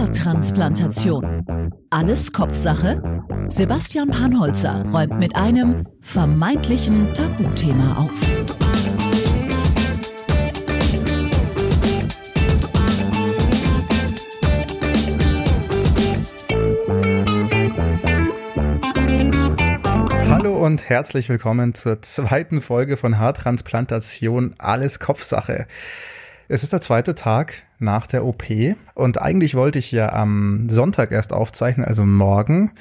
Haartransplantation. Alles Kopfsache? Sebastian Panholzer räumt mit einem vermeintlichen Tabuthema auf. Hallo und herzlich willkommen zur zweiten Folge von Haartransplantation Alles Kopfsache. Es ist der zweite Tag nach der OP und eigentlich wollte ich ja am Sonntag erst aufzeichnen, also morgen,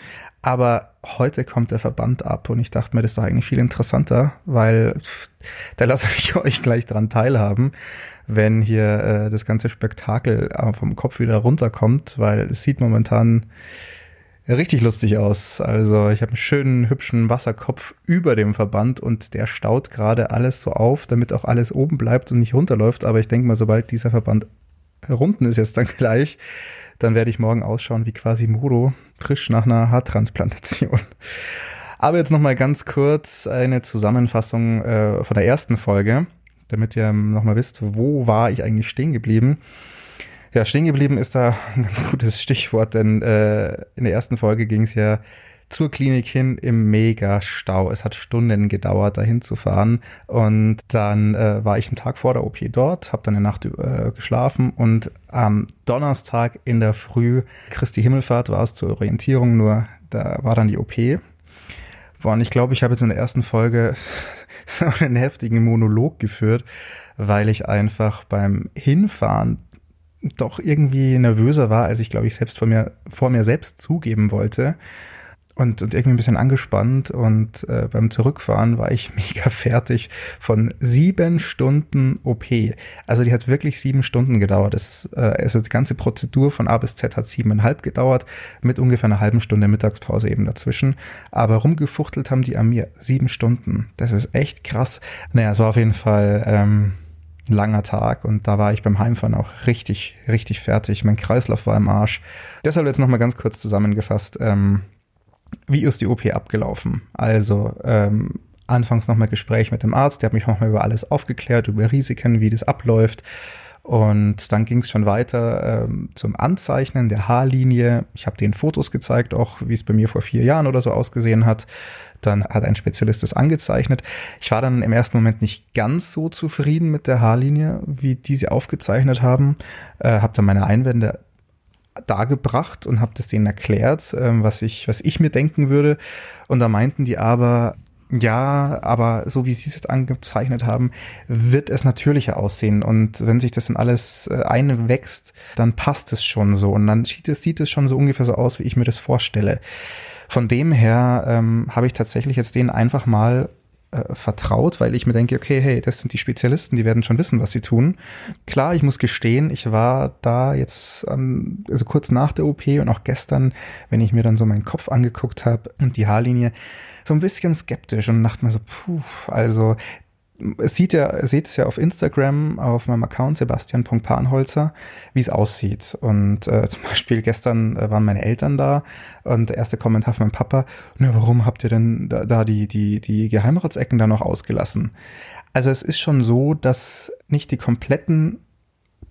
aber heute kommt der Verband ab und ich dachte mir, das ist doch eigentlich viel interessanter, weil da lasse ich euch gleich dran teilhaben, wenn hier äh, das ganze Spektakel vom Kopf wieder runterkommt, weil es sieht momentan richtig lustig aus. Also ich habe einen schönen, hübschen Wasserkopf über dem Verband und der staut gerade alles so auf, damit auch alles oben bleibt und nicht runterläuft. Aber ich denke mal, sobald dieser Verband runden ist jetzt dann gleich, dann werde ich morgen ausschauen wie quasi Muro, frisch nach einer Haartransplantation. Aber jetzt nochmal ganz kurz eine Zusammenfassung äh, von der ersten Folge, damit ihr nochmal wisst, wo war ich eigentlich stehen geblieben. Ja, stehen geblieben ist da ein ganz gutes Stichwort, denn äh, in der ersten Folge ging es ja zur Klinik hin im Mega-Stau. Es hat Stunden gedauert, dahin zu fahren. Und dann äh, war ich am Tag vor der OP dort, habe dann eine Nacht äh, geschlafen und am Donnerstag in der Früh, Christi Himmelfahrt war es zur Orientierung, nur da war dann die OP. Und ich glaube, ich habe jetzt in der ersten Folge so einen heftigen Monolog geführt, weil ich einfach beim Hinfahren doch irgendwie nervöser war, als ich, glaube ich, selbst vor mir, vor mir selbst zugeben wollte. Und, und irgendwie ein bisschen angespannt und äh, beim Zurückfahren war ich mega fertig von sieben Stunden OP. Also die hat wirklich sieben Stunden gedauert. Das, äh, also die ganze Prozedur von A bis Z hat siebeneinhalb gedauert, mit ungefähr einer halben Stunde Mittagspause eben dazwischen. Aber rumgefuchtelt haben die an mir sieben Stunden. Das ist echt krass. Naja, es war auf jeden Fall ähm, langer Tag und da war ich beim Heimfahren auch richtig, richtig fertig. Mein Kreislauf war im Arsch. Deshalb jetzt nochmal ganz kurz zusammengefasst. Ähm, wie ist die OP abgelaufen? Also, ähm, anfangs nochmal Gespräch mit dem Arzt, der hat mich nochmal über alles aufgeklärt, über Risiken, wie das abläuft. Und dann ging es schon weiter ähm, zum Anzeichnen der Haarlinie. Ich habe den Fotos gezeigt, auch wie es bei mir vor vier Jahren oder so ausgesehen hat. Dann hat ein Spezialist das angezeichnet. Ich war dann im ersten Moment nicht ganz so zufrieden mit der Haarlinie, wie die sie aufgezeichnet haben. Äh, habe dann meine Einwände dargebracht und habe das denen erklärt, äh, was ich was ich mir denken würde. Und da meinten die aber, ja, aber so wie Sie es jetzt angezeichnet haben, wird es natürlicher aussehen. Und wenn sich das dann alles äh, einwächst, dann passt es schon so. Und dann sieht es, sieht es schon so ungefähr so aus, wie ich mir das vorstelle. Von dem her ähm, habe ich tatsächlich jetzt denen einfach mal äh, vertraut, weil ich mir denke, okay, hey, das sind die Spezialisten, die werden schon wissen, was sie tun. Klar, ich muss gestehen, ich war da jetzt ähm, also kurz nach der OP und auch gestern, wenn ich mir dann so meinen Kopf angeguckt habe und die Haarlinie, so ein bisschen skeptisch und dachte mir so, puh, also sieht ja, seht es ja auf Instagram, auf meinem Account sebastian.panholzer, wie es aussieht. Und äh, zum Beispiel gestern äh, waren meine Eltern da und der erste Kommentar von meinem Papa, na, warum habt ihr denn da, da die, die, die Geheimratsecken da noch ausgelassen? Also es ist schon so, dass nicht die kompletten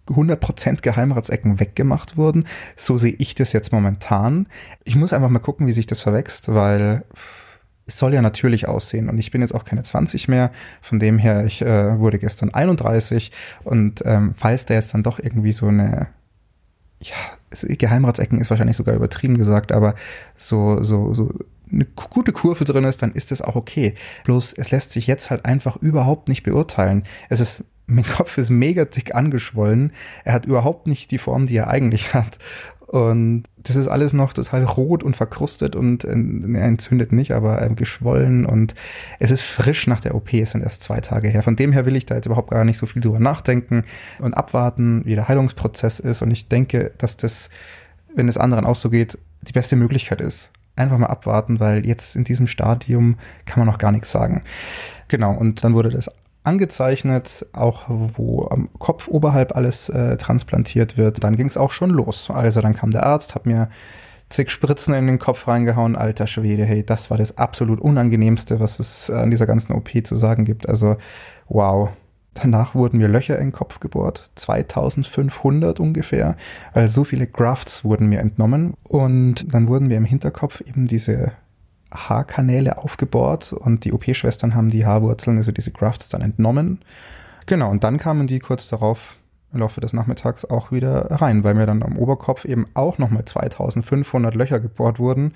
100% Geheimratsecken weggemacht wurden. So sehe ich das jetzt momentan. Ich muss einfach mal gucken, wie sich das verwächst, weil es soll ja natürlich aussehen und ich bin jetzt auch keine 20 mehr, von dem her, ich äh, wurde gestern 31 und ähm, falls da jetzt dann doch irgendwie so eine, ja, Geheimratsecken ist wahrscheinlich sogar übertrieben gesagt, aber so, so, so eine gute Kurve drin ist, dann ist das auch okay. Bloß es lässt sich jetzt halt einfach überhaupt nicht beurteilen. Es ist mein Kopf ist mega dick angeschwollen. Er hat überhaupt nicht die Form, die er eigentlich hat. Und das ist alles noch total rot und verkrustet und äh, entzündet nicht, aber äh, geschwollen und es ist frisch nach der OP, es sind erst zwei Tage her. Von dem her will ich da jetzt überhaupt gar nicht so viel drüber nachdenken und abwarten, wie der Heilungsprozess ist. Und ich denke, dass das, wenn es anderen auch so geht, die beste Möglichkeit ist. Einfach mal abwarten, weil jetzt in diesem Stadium kann man noch gar nichts sagen. Genau, und dann wurde das angezeichnet, auch wo am Kopf oberhalb alles äh, transplantiert wird. Dann ging es auch schon los. Also dann kam der Arzt, hat mir zig Spritzen in den Kopf reingehauen. Alter Schwede, hey, das war das absolut Unangenehmste, was es an dieser ganzen OP zu sagen gibt. Also, wow. Danach wurden mir Löcher in den Kopf gebohrt, 2500 ungefähr, weil so viele Grafts wurden mir entnommen. Und dann wurden mir im Hinterkopf eben diese Haarkanäle aufgebohrt und die OP-Schwestern haben die Haarwurzeln, also diese Grafts, dann entnommen. Genau, und dann kamen die kurz darauf im Laufe des Nachmittags auch wieder rein, weil mir dann am Oberkopf eben auch nochmal 2500 Löcher gebohrt wurden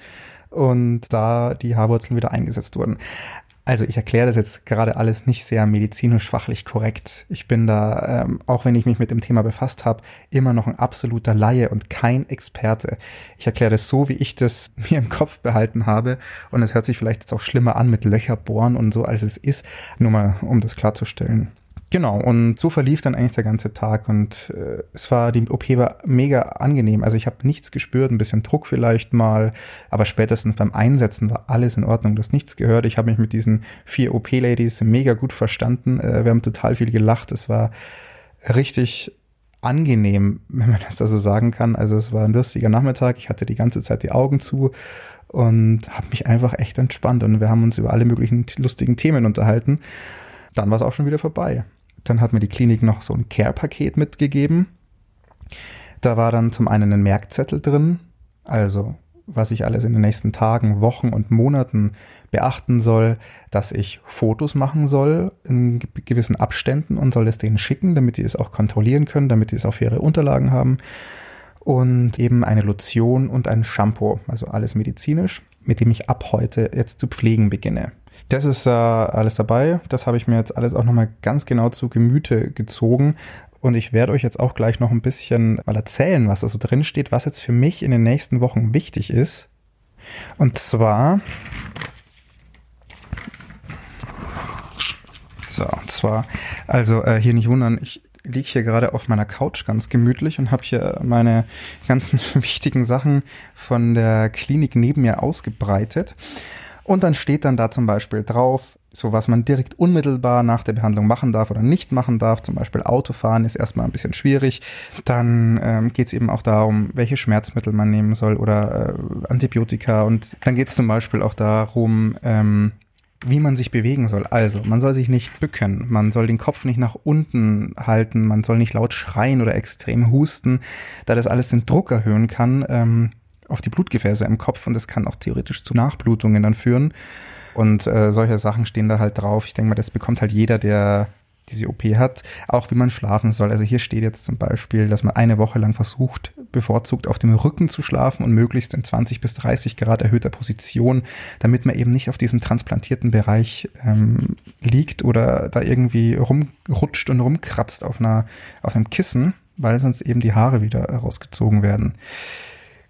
und da die Haarwurzeln wieder eingesetzt wurden. Also ich erkläre das jetzt gerade alles nicht sehr medizinisch-fachlich korrekt. Ich bin da, ähm, auch wenn ich mich mit dem Thema befasst habe, immer noch ein absoluter Laie und kein Experte. Ich erkläre das so, wie ich das mir im Kopf behalten habe. Und es hört sich vielleicht jetzt auch schlimmer an mit Löcher bohren und so, als es ist. Nur mal, um das klarzustellen. Genau, und so verlief dann eigentlich der ganze Tag und äh, es war, die OP war mega angenehm. Also ich habe nichts gespürt, ein bisschen Druck vielleicht mal, aber spätestens beim Einsetzen war alles in Ordnung, das nichts gehört. Ich habe mich mit diesen vier OP-Ladies mega gut verstanden. Äh, wir haben total viel gelacht. Es war richtig angenehm, wenn man das da so sagen kann. Also es war ein lustiger Nachmittag. Ich hatte die ganze Zeit die Augen zu und habe mich einfach echt entspannt und wir haben uns über alle möglichen lustigen Themen unterhalten. Dann war es auch schon wieder vorbei. Dann hat mir die Klinik noch so ein Care-Paket mitgegeben. Da war dann zum einen ein Merkzettel drin, also was ich alles in den nächsten Tagen, Wochen und Monaten beachten soll, dass ich Fotos machen soll in gewissen Abständen und soll es denen schicken, damit die es auch kontrollieren können, damit die es auf ihre Unterlagen haben. Und eben eine Lotion und ein Shampoo, also alles medizinisch, mit dem ich ab heute jetzt zu pflegen beginne. Das ist äh, alles dabei. Das habe ich mir jetzt alles auch nochmal ganz genau zu Gemüte gezogen. Und ich werde euch jetzt auch gleich noch ein bisschen mal erzählen, was da so drin steht, was jetzt für mich in den nächsten Wochen wichtig ist. Und zwar. So, und zwar, also äh, hier nicht wundern, ich liege hier gerade auf meiner Couch ganz gemütlich und habe hier meine ganzen wichtigen Sachen von der Klinik neben mir ausgebreitet. Und dann steht dann da zum Beispiel drauf, so was man direkt unmittelbar nach der Behandlung machen darf oder nicht machen darf. Zum Beispiel Autofahren ist erstmal ein bisschen schwierig. Dann ähm, geht es eben auch darum, welche Schmerzmittel man nehmen soll oder äh, Antibiotika. Und dann geht es zum Beispiel auch darum, ähm, wie man sich bewegen soll. Also, man soll sich nicht bücken, man soll den Kopf nicht nach unten halten, man soll nicht laut schreien oder extrem husten, da das alles den Druck erhöhen kann. Ähm, auf die Blutgefäße im Kopf und das kann auch theoretisch zu Nachblutungen dann führen. Und äh, solche Sachen stehen da halt drauf. Ich denke mal, das bekommt halt jeder, der diese OP hat, auch wie man schlafen soll. Also hier steht jetzt zum Beispiel, dass man eine Woche lang versucht, bevorzugt auf dem Rücken zu schlafen und möglichst in 20 bis 30 Grad erhöhter Position, damit man eben nicht auf diesem transplantierten Bereich ähm, liegt oder da irgendwie rumrutscht und rumkratzt auf einer auf einem Kissen, weil sonst eben die Haare wieder rausgezogen werden.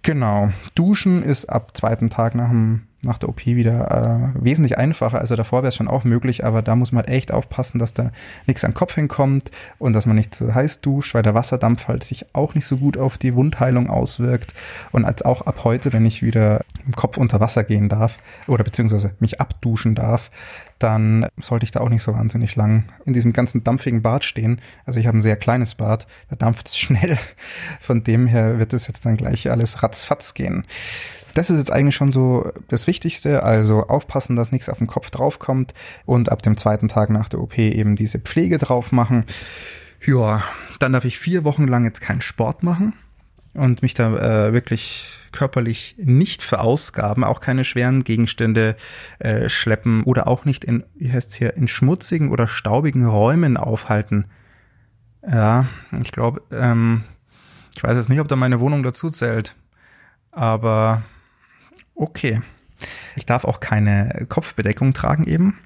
Genau. Duschen ist ab zweiten Tag nach, dem, nach der OP wieder äh, wesentlich einfacher. Also davor wäre es schon auch möglich, aber da muss man halt echt aufpassen, dass da nichts am Kopf hinkommt und dass man nicht zu heiß duscht, weil der Wasserdampf halt sich auch nicht so gut auf die Wundheilung auswirkt. Und als auch ab heute, wenn ich wieder im Kopf unter Wasser gehen darf oder beziehungsweise mich abduschen darf, dann sollte ich da auch nicht so wahnsinnig lang in diesem ganzen dampfigen Bad stehen. Also ich habe ein sehr kleines Bad, da dampft es schnell. Von dem her wird es jetzt dann gleich alles ratzfatz gehen. Das ist jetzt eigentlich schon so das Wichtigste. Also aufpassen, dass nichts auf den Kopf draufkommt und ab dem zweiten Tag nach der OP eben diese Pflege drauf machen. Ja, dann darf ich vier Wochen lang jetzt keinen Sport machen und mich da äh, wirklich körperlich nicht verausgaben, auch keine schweren Gegenstände äh, schleppen oder auch nicht in, wie heißt hier, in schmutzigen oder staubigen Räumen aufhalten. Ja, ich glaube, ähm, ich weiß jetzt nicht, ob da meine Wohnung dazu zählt, aber okay. Ich darf auch keine Kopfbedeckung tragen eben,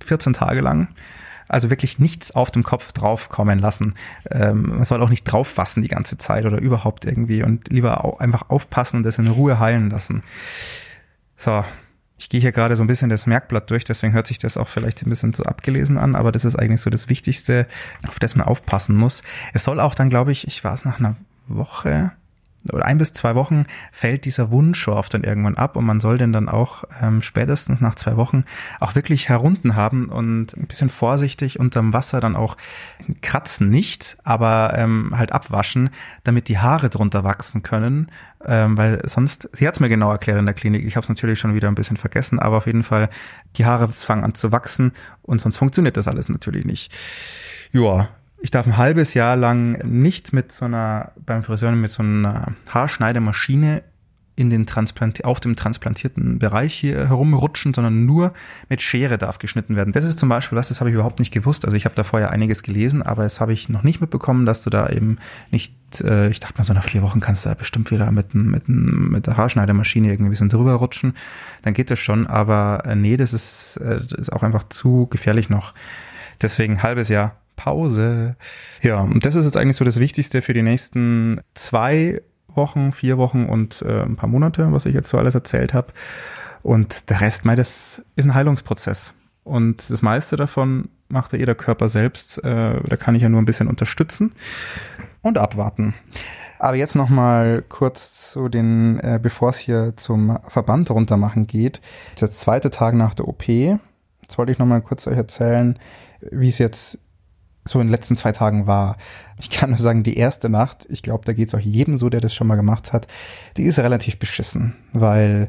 14 Tage lang also wirklich nichts auf dem Kopf draufkommen lassen. Ähm, man soll auch nicht drauffassen die ganze Zeit oder überhaupt irgendwie und lieber auch einfach aufpassen und das in Ruhe heilen lassen. So, ich gehe hier gerade so ein bisschen das Merkblatt durch, deswegen hört sich das auch vielleicht ein bisschen so abgelesen an, aber das ist eigentlich so das Wichtigste, auf das man aufpassen muss. Es soll auch dann, glaube ich, ich war es nach einer Woche, oder ein bis zwei Wochen fällt dieser Wundschorf dann irgendwann ab und man soll den dann auch ähm, spätestens nach zwei Wochen auch wirklich herunten haben und ein bisschen vorsichtig unterm Wasser dann auch kratzen nicht, aber ähm, halt abwaschen, damit die Haare drunter wachsen können, ähm, weil sonst, sie hat es mir genau erklärt in der Klinik, ich habe es natürlich schon wieder ein bisschen vergessen, aber auf jeden Fall, die Haare fangen an zu wachsen und sonst funktioniert das alles natürlich nicht. Ja, ich darf ein halbes Jahr lang nicht mit so einer, beim Friseur mit so einer Haarschneidemaschine in den Transplant auf dem transplantierten Bereich hier herumrutschen, sondern nur mit Schere darf geschnitten werden. Das ist zum Beispiel was, das habe ich überhaupt nicht gewusst. Also ich habe da vorher einiges gelesen, aber das habe ich noch nicht mitbekommen, dass du da eben nicht, äh, ich dachte mal, so nach vier Wochen kannst du da bestimmt wieder mit, mit, mit der Haarschneidemaschine irgendwie ein bisschen drüber rutschen. Dann geht das schon, aber äh, nee, das ist, äh, das ist auch einfach zu gefährlich noch. Deswegen halbes Jahr Pause. Ja, und das ist jetzt eigentlich so das Wichtigste für die nächsten zwei Wochen, vier Wochen und äh, ein paar Monate, was ich jetzt so alles erzählt habe. Und der Rest, mei, das ist ein Heilungsprozess. Und das meiste davon macht ja jeder Körper selbst. Äh, da kann ich ja nur ein bisschen unterstützen und abwarten. Aber jetzt noch mal kurz zu den, äh, bevor es hier zum Verband runtermachen geht. Der zweite Tag nach der OP. Jetzt wollte ich noch mal kurz euch erzählen, wie es jetzt so in den letzten zwei Tagen war. Ich kann nur sagen, die erste Nacht, ich glaube, da geht es auch jedem so, der das schon mal gemacht hat, die ist relativ beschissen, weil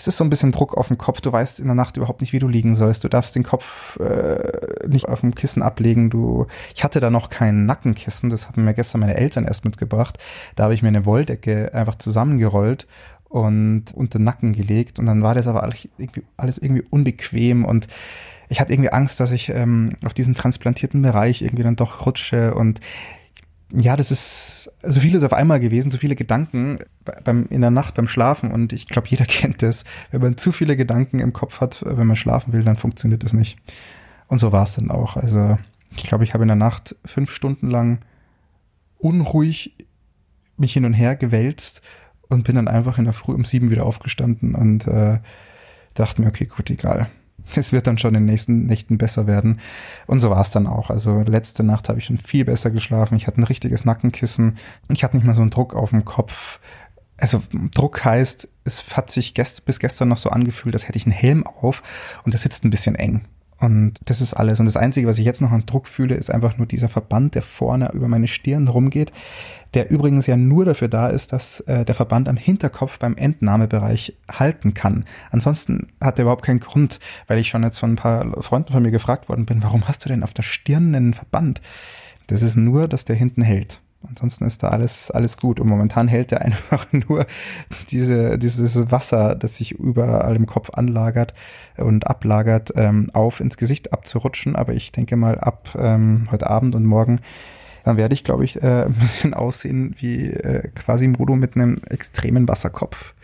es ist so ein bisschen Druck auf dem Kopf. Du weißt in der Nacht überhaupt nicht, wie du liegen sollst. Du darfst den Kopf äh, nicht auf dem Kissen ablegen. Du, ich hatte da noch kein Nackenkissen. Das haben mir gestern meine Eltern erst mitgebracht. Da habe ich mir eine Wolldecke einfach zusammengerollt und unter den Nacken gelegt. Und dann war das aber alles irgendwie, unbequem und ich hatte irgendwie Angst, dass ich ähm, auf diesen transplantierten Bereich irgendwie dann doch rutsche und ja, das ist so vieles auf einmal gewesen, so viele Gedanken beim, in der Nacht beim Schlafen und ich glaube, jeder kennt das. Wenn man zu viele Gedanken im Kopf hat, wenn man schlafen will, dann funktioniert das nicht. Und so war es dann auch. Also ich glaube, ich habe in der Nacht fünf Stunden lang unruhig mich hin und her gewälzt und bin dann einfach in der Früh um sieben wieder aufgestanden und äh, dachte mir, okay, gut, egal es wird dann schon in den nächsten Nächten besser werden. Und so war es dann auch. Also letzte Nacht habe ich schon viel besser geschlafen. Ich hatte ein richtiges Nackenkissen. Ich hatte nicht mal so einen Druck auf dem Kopf. Also Druck heißt, es hat sich gest bis gestern noch so angefühlt, als hätte ich einen Helm auf und das sitzt ein bisschen eng. Und das ist alles. Und das Einzige, was ich jetzt noch an Druck fühle, ist einfach nur dieser Verband, der vorne über meine Stirn rumgeht, der übrigens ja nur dafür da ist, dass äh, der Verband am Hinterkopf beim Entnahmebereich halten kann. Ansonsten hat er überhaupt keinen Grund, weil ich schon jetzt von ein paar Freunden von mir gefragt worden bin, warum hast du denn auf der Stirn einen Verband? Das ist nur, dass der hinten hält. Ansonsten ist da alles, alles gut. Und momentan hält er einfach nur diese, dieses Wasser, das sich überall im Kopf anlagert und ablagert, ähm, auf ins Gesicht abzurutschen. Aber ich denke mal, ab ähm, heute Abend und morgen, dann werde ich, glaube ich, äh, ein bisschen aussehen wie äh, Quasimodo mit einem extremen Wasserkopf.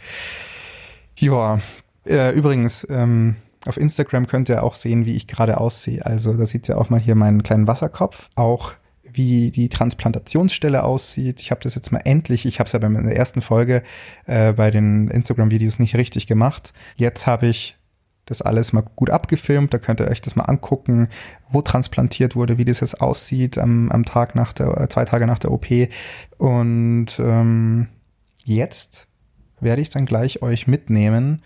Ja, äh, übrigens, ähm, auf Instagram könnt ihr auch sehen, wie ich gerade aussehe. Also da seht ihr auch mal hier meinen kleinen Wasserkopf. Auch wie die Transplantationsstelle aussieht. Ich habe das jetzt mal endlich, ich habe es ja in der ersten Folge äh, bei den Instagram-Videos nicht richtig gemacht. Jetzt habe ich das alles mal gut abgefilmt, da könnt ihr euch das mal angucken, wo transplantiert wurde, wie das jetzt aussieht am, am Tag nach der, äh, zwei Tage nach der OP. Und ähm, jetzt werde ich dann gleich euch mitnehmen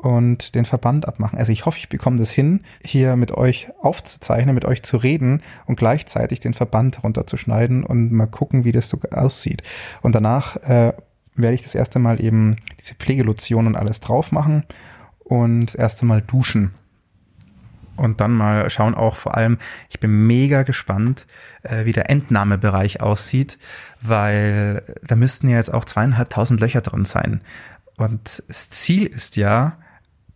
und den Verband abmachen. Also ich hoffe, ich bekomme das hin, hier mit euch aufzuzeichnen, mit euch zu reden und gleichzeitig den Verband runterzuschneiden und mal gucken, wie das so aussieht. Und danach äh, werde ich das erste Mal eben diese Pflegelotion und alles drauf machen und das erste Mal duschen. Und dann mal schauen auch vor allem, ich bin mega gespannt, äh, wie der Entnahmebereich aussieht, weil da müssten ja jetzt auch zweieinhalbtausend Löcher drin sein. Und das Ziel ist ja,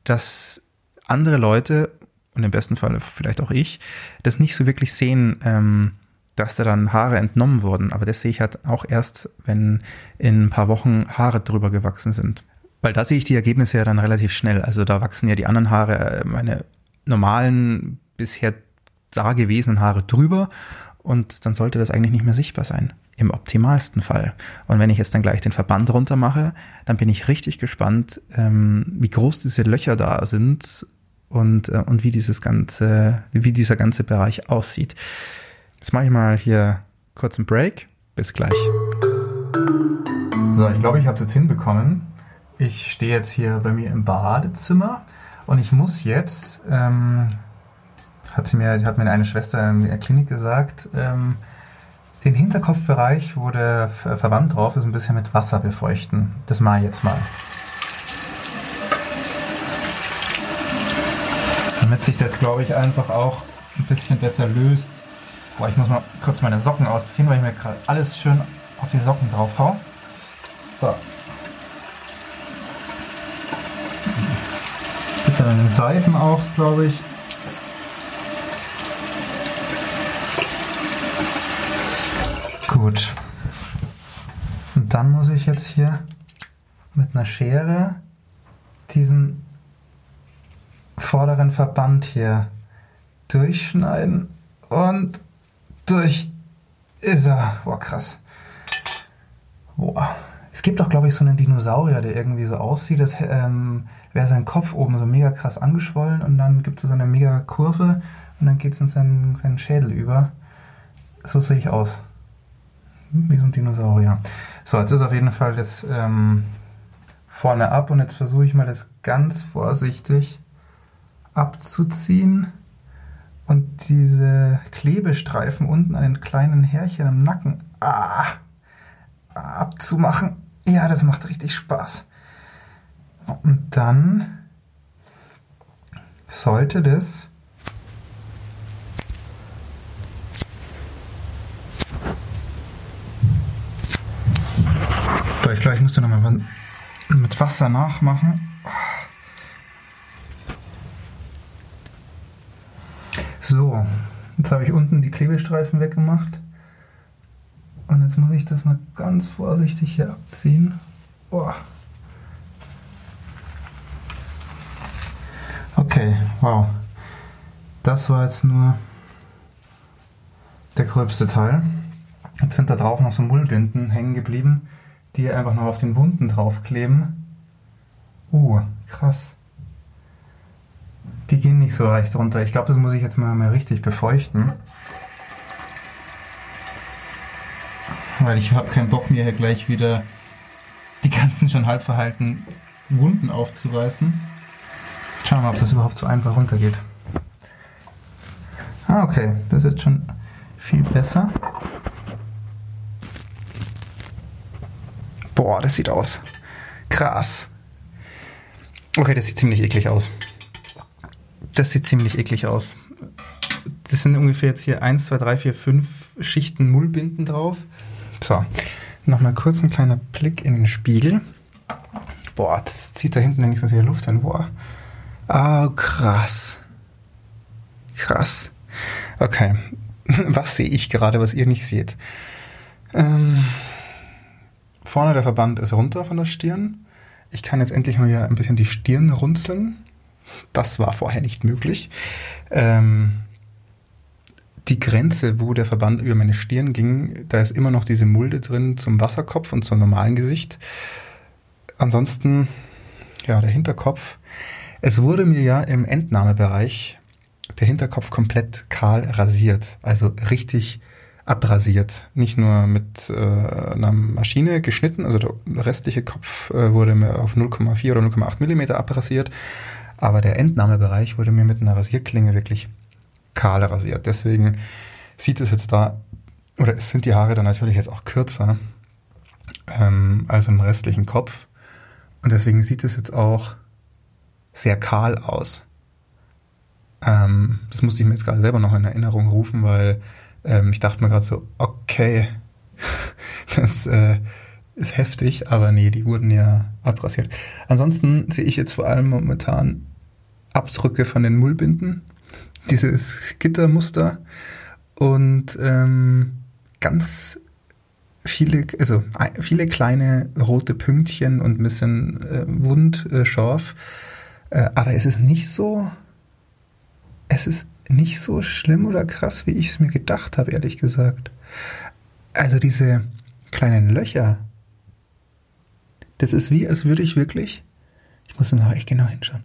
dass andere Leute und im besten Fall vielleicht auch ich das nicht so wirklich sehen, ähm, dass da dann Haare entnommen wurden. Aber das sehe ich halt auch erst, wenn in ein paar Wochen Haare drüber gewachsen sind. Weil da sehe ich die Ergebnisse ja dann relativ schnell. Also da wachsen ja die anderen Haare, äh, meine normalen, bisher da gewesenen Haare drüber und dann sollte das eigentlich nicht mehr sichtbar sein. Im optimalsten Fall. Und wenn ich jetzt dann gleich den Verband runter mache, dann bin ich richtig gespannt, ähm, wie groß diese Löcher da sind und, äh, und wie dieses ganze, wie dieser ganze Bereich aussieht. Jetzt mache ich mal hier kurz einen Break. Bis gleich. So, ich glaube, ich habe es jetzt hinbekommen. Ich stehe jetzt hier bei mir im Badezimmer und ich muss jetzt, ähm, hat, sie mir, hat mir eine Schwester in der Klinik gesagt, ähm, den Hinterkopfbereich, wo der Verband drauf ist, ein bisschen mit Wasser befeuchten. Das mache ich jetzt mal. Damit sich das, glaube ich, einfach auch ein bisschen besser löst Boah, ich muss mal kurz meine Socken ausziehen, weil ich mir gerade alles schön auf die Socken drauf hau. So. Bisschen an den Seiten auch, glaube ich. Gut. Und dann muss ich jetzt hier mit einer Schere diesen vorderen Verband hier durchschneiden und durch ist er. Boah, krass. Boah. Es gibt auch, glaube ich, so einen Dinosaurier, der irgendwie so aussieht, als ähm, wäre sein Kopf oben so mega krass angeschwollen und dann gibt es so eine mega Kurve und dann geht es in seinen, seinen Schädel über. So sehe ich aus. Wie so ein Dinosaurier. So, jetzt ist auf jeden Fall das ähm, vorne ab und jetzt versuche ich mal das ganz vorsichtig abzuziehen und diese Klebestreifen unten an den kleinen Härchen im Nacken ah, abzumachen. Ja, das macht richtig Spaß. Und dann sollte das ich glaube, ich musste nochmal mit Wasser nachmachen. So, jetzt habe ich unten die Klebestreifen weggemacht. Und jetzt muss ich das mal ganz vorsichtig hier abziehen. Boah. Okay, wow. Das war jetzt nur der gröbste Teil. Jetzt sind da drauf noch so Mullbinden hängen geblieben, die einfach noch auf den Wunden draufkleben. Uh, krass die gehen nicht so leicht runter. Ich glaube, das muss ich jetzt mal, mal richtig befeuchten. Weil ich habe keinen Bock, mir hier gleich wieder die ganzen schon halb verhaltenen Wunden aufzureißen. Schauen wir mal, ob das überhaupt so einfach runtergeht. Ah, okay. Das ist jetzt schon viel besser. Boah, das sieht aus. Krass. Okay, das sieht ziemlich eklig aus. Das sieht ziemlich eklig aus. Das sind ungefähr jetzt hier 1, 2, 3, 4, 5 Schichten Mullbinden drauf. So, nochmal kurz ein kleiner Blick in den Spiegel. Boah, das zieht da hinten wenigstens wieder Luft an. Boah. Ah, oh, krass. Krass. Okay. Was sehe ich gerade, was ihr nicht seht? Ähm, vorne der Verband ist runter von der Stirn. Ich kann jetzt endlich mal ein bisschen die Stirn runzeln. Das war vorher nicht möglich. Ähm, die Grenze, wo der Verband über meine Stirn ging, da ist immer noch diese Mulde drin zum Wasserkopf und zum normalen Gesicht. Ansonsten, ja, der Hinterkopf. Es wurde mir ja im Entnahmebereich der Hinterkopf komplett kahl rasiert, also richtig abrasiert. Nicht nur mit äh, einer Maschine geschnitten, also der restliche Kopf äh, wurde mir auf 0,4 oder 0,8 Millimeter abrasiert, aber der Entnahmebereich wurde mir mit einer Rasierklinge wirklich kahl rasiert. Deswegen sieht es jetzt da, oder sind die Haare dann natürlich jetzt auch kürzer ähm, als im restlichen Kopf. Und deswegen sieht es jetzt auch sehr kahl aus. Ähm, das musste ich mir jetzt gerade selber noch in Erinnerung rufen, weil ähm, ich dachte mir gerade so, okay, das äh, ist heftig, aber nee, die wurden ja abrasiert. Ansonsten sehe ich jetzt vor allem momentan Abdrücke von den Mullbinden, dieses Gittermuster und ähm, ganz viele, also viele kleine rote Pünktchen und ein bisschen äh, wundscharf. Äh, aber es ist nicht so, es ist nicht so schlimm oder krass, wie ich es mir gedacht habe, ehrlich gesagt. Also diese kleinen Löcher, das ist wie, als würde ich wirklich, ich muss noch echt genau hinschauen.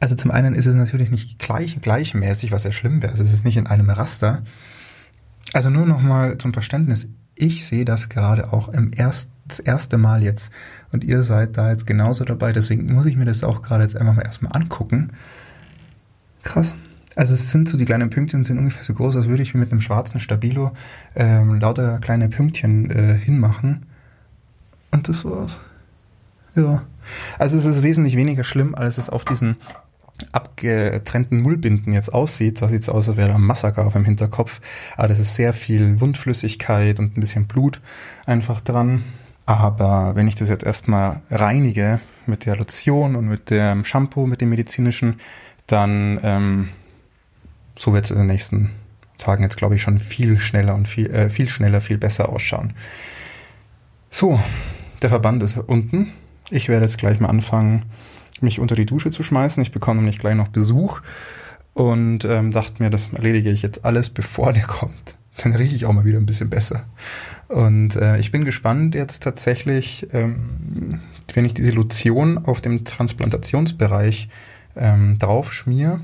Also zum einen ist es natürlich nicht gleich, gleichmäßig, was ja schlimm wäre. Also es ist nicht in einem Raster. Also nur nochmal zum Verständnis. Ich sehe das gerade auch im erst, das erste Mal jetzt. Und ihr seid da jetzt genauso dabei. Deswegen muss ich mir das auch gerade jetzt einfach mal erstmal angucken. Krass. Also es sind so, die kleinen Pünktchen sind ungefähr so groß, als würde ich mit einem schwarzen Stabilo ähm, lauter kleine Pünktchen äh, hinmachen. Und das war's. Ja. Also es ist wesentlich weniger schlimm, als es auf diesen abgetrennten Mullbinden jetzt aussieht, da sieht es aus, als wäre ein Massaker auf dem Hinterkopf. Aber das ist sehr viel Wundflüssigkeit und ein bisschen Blut einfach dran. Aber wenn ich das jetzt erstmal reinige mit der Lotion und mit dem Shampoo, mit dem medizinischen, dann ähm, so wird es in den nächsten Tagen jetzt, glaube ich, schon viel schneller und viel, äh, viel schneller, viel besser ausschauen. So, der Verband ist unten. Ich werde jetzt gleich mal anfangen, mich unter die Dusche zu schmeißen. Ich bekomme nämlich gleich noch Besuch und ähm, dachte mir, das erledige ich jetzt alles, bevor der kommt. Dann rieche ich auch mal wieder ein bisschen besser. Und äh, ich bin gespannt jetzt tatsächlich, ähm, wenn ich diese Lotion auf dem Transplantationsbereich ähm, drauf schmier.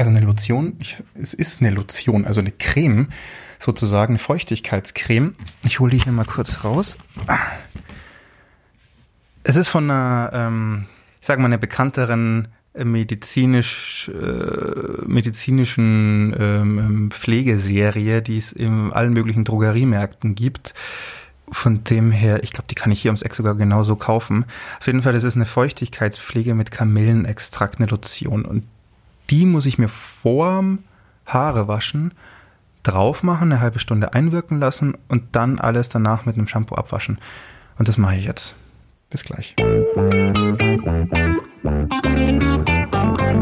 Also eine Lotion, ich, es ist eine Lotion, also eine Creme, sozusagen eine Feuchtigkeitscreme. Ich hole die hier mal kurz raus. Es ist von einer, ähm, ich sage mal, einer bekannteren medizinisch, äh, medizinischen ähm, ähm, Pflegeserie, die es in allen möglichen Drogeriemärkten gibt. Von dem her, ich glaube, die kann ich hier ums Eck sogar genauso kaufen. Auf jeden Fall, das ist eine Feuchtigkeitspflege mit Kamillenextrakt, eine Lotion. Und die muss ich mir vorm Haare waschen, drauf machen, eine halbe Stunde einwirken lassen und dann alles danach mit einem Shampoo abwaschen. Und das mache ich jetzt. Bis gleich.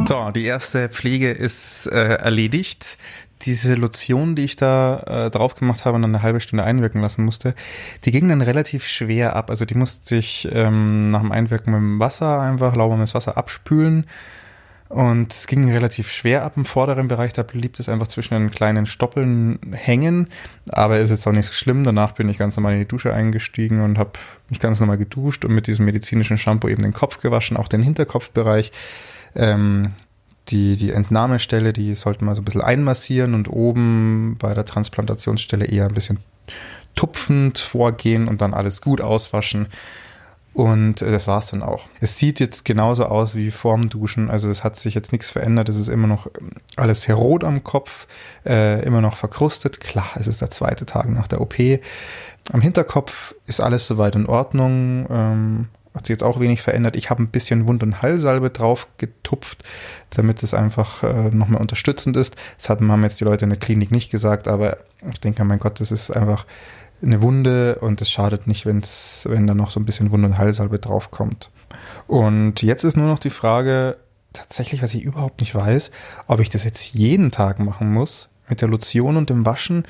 So, die erste Pflege ist äh, erledigt. Diese Lotion, die ich da äh, drauf gemacht habe und dann eine halbe Stunde einwirken lassen musste, die ging dann relativ schwer ab. Also die musste ich ähm, nach dem Einwirken mit dem Wasser einfach lauwarmes Wasser abspülen und es ging relativ schwer ab im vorderen Bereich, da blieb es einfach zwischen den kleinen Stoppeln hängen. Aber ist jetzt auch nicht so schlimm. Danach bin ich ganz normal in die Dusche eingestiegen und habe mich ganz normal geduscht und mit diesem medizinischen Shampoo eben den Kopf gewaschen, auch den Hinterkopfbereich. Ähm, die, die Entnahmestelle, die sollte man so ein bisschen einmassieren und oben bei der Transplantationsstelle eher ein bisschen tupfend vorgehen und dann alles gut auswaschen. Und äh, das war's dann auch. Es sieht jetzt genauso aus wie vorm Duschen. Also es hat sich jetzt nichts verändert. Es ist immer noch ähm, alles sehr rot am Kopf, äh, immer noch verkrustet. Klar, es ist der zweite Tag nach der OP. Am Hinterkopf ist alles soweit in Ordnung. Ähm, hat sich jetzt auch wenig verändert. Ich habe ein bisschen Wund- und Heilsalbe drauf getupft, damit es einfach äh, nochmal unterstützend ist. Das haben jetzt die Leute in der Klinik nicht gesagt, aber ich denke, mein Gott, das ist einfach eine Wunde und es schadet nicht, wenn's, wenn da noch so ein bisschen Wund- und Heilsalbe draufkommt. Und jetzt ist nur noch die Frage, tatsächlich, was ich überhaupt nicht weiß, ob ich das jetzt jeden Tag machen muss, mit der Lotion und dem Waschen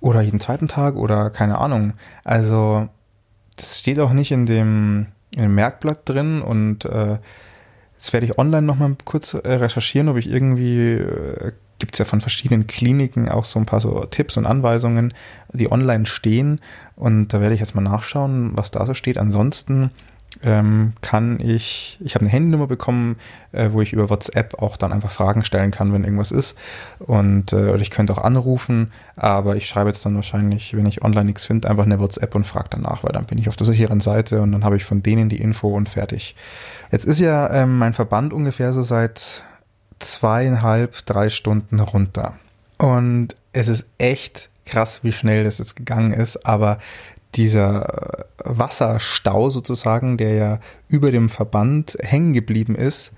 oder jeden zweiten Tag oder keine Ahnung. Also, das steht auch nicht in dem, in dem Merkblatt drin und äh, jetzt werde ich online nochmal kurz äh, recherchieren, ob ich irgendwie äh, gibt es ja von verschiedenen Kliniken auch so ein paar so Tipps und Anweisungen, die online stehen. Und da werde ich jetzt mal nachschauen, was da so steht. Ansonsten ähm, kann ich, ich habe eine Handynummer bekommen, äh, wo ich über WhatsApp auch dann einfach Fragen stellen kann, wenn irgendwas ist. Und äh, ich könnte auch anrufen, aber ich schreibe jetzt dann wahrscheinlich, wenn ich online nichts finde, einfach eine WhatsApp und frage danach, weil dann bin ich auf der sicheren Seite und dann habe ich von denen die Info und fertig. Jetzt ist ja ähm, mein Verband ungefähr so seit zweieinhalb, drei Stunden runter. Und es ist echt krass, wie schnell das jetzt gegangen ist, aber dieser Wasserstau sozusagen, der ja über dem Verband hängen geblieben ist,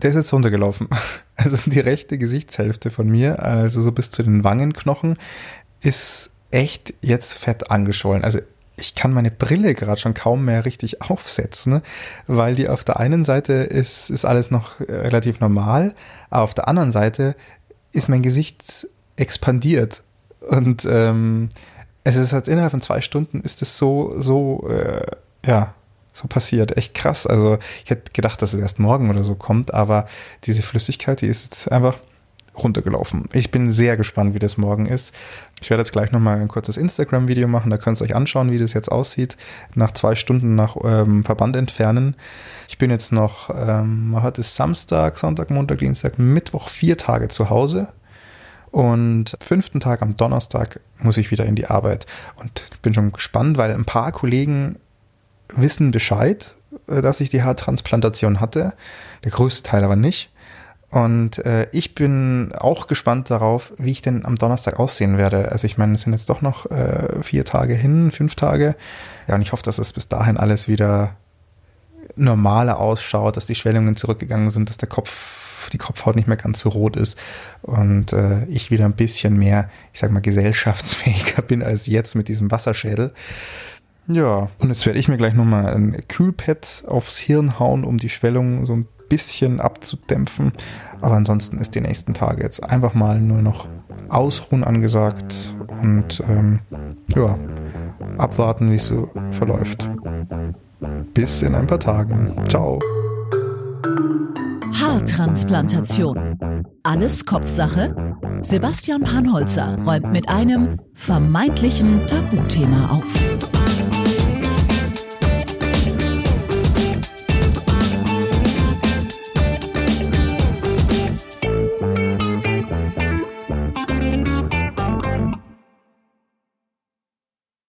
der ist jetzt runtergelaufen. Also die rechte Gesichtshälfte von mir, also so bis zu den Wangenknochen, ist echt jetzt fett angeschwollen. Also ich kann meine Brille gerade schon kaum mehr richtig aufsetzen, weil die auf der einen Seite ist, ist alles noch relativ normal, aber auf der anderen Seite ist mein Gesicht expandiert. Und ähm, es ist halt innerhalb von zwei Stunden ist es so, so, äh, ja, so passiert. Echt krass. Also ich hätte gedacht, dass es erst morgen oder so kommt, aber diese Flüssigkeit, die ist jetzt einfach runtergelaufen. Ich bin sehr gespannt, wie das morgen ist. Ich werde jetzt gleich nochmal ein kurzes Instagram-Video machen, da könnt ihr euch anschauen, wie das jetzt aussieht, nach zwei Stunden nach ähm, Verband entfernen. Ich bin jetzt noch, ähm, heute ist Samstag, Sonntag, Montag, Dienstag, Mittwoch, vier Tage zu Hause. Und fünften Tag am Donnerstag muss ich wieder in die Arbeit. Und ich bin schon gespannt, weil ein paar Kollegen wissen Bescheid, äh, dass ich die Haartransplantation hatte. Der größte Teil aber nicht. Und äh, ich bin auch gespannt darauf, wie ich denn am Donnerstag aussehen werde. Also ich meine, es sind jetzt doch noch äh, vier Tage hin, fünf Tage. Ja, und ich hoffe, dass es bis dahin alles wieder normaler ausschaut, dass die Schwellungen zurückgegangen sind, dass der Kopf die Kopfhaut nicht mehr ganz so rot ist und äh, ich wieder ein bisschen mehr, ich sag mal, gesellschaftsfähiger bin als jetzt mit diesem Wasserschädel. Ja, und jetzt werde ich mir gleich nochmal ein Kühlpad aufs Hirn hauen, um die Schwellung so ein bisschen abzudämpfen. Aber ansonsten ist die nächsten Tage jetzt einfach mal nur noch Ausruhen angesagt und ähm, ja, abwarten, wie es so verläuft. Bis in ein paar Tagen. Ciao. Haartransplantation. Alles Kopfsache? Sebastian Panholzer räumt mit einem vermeintlichen Tabuthema auf.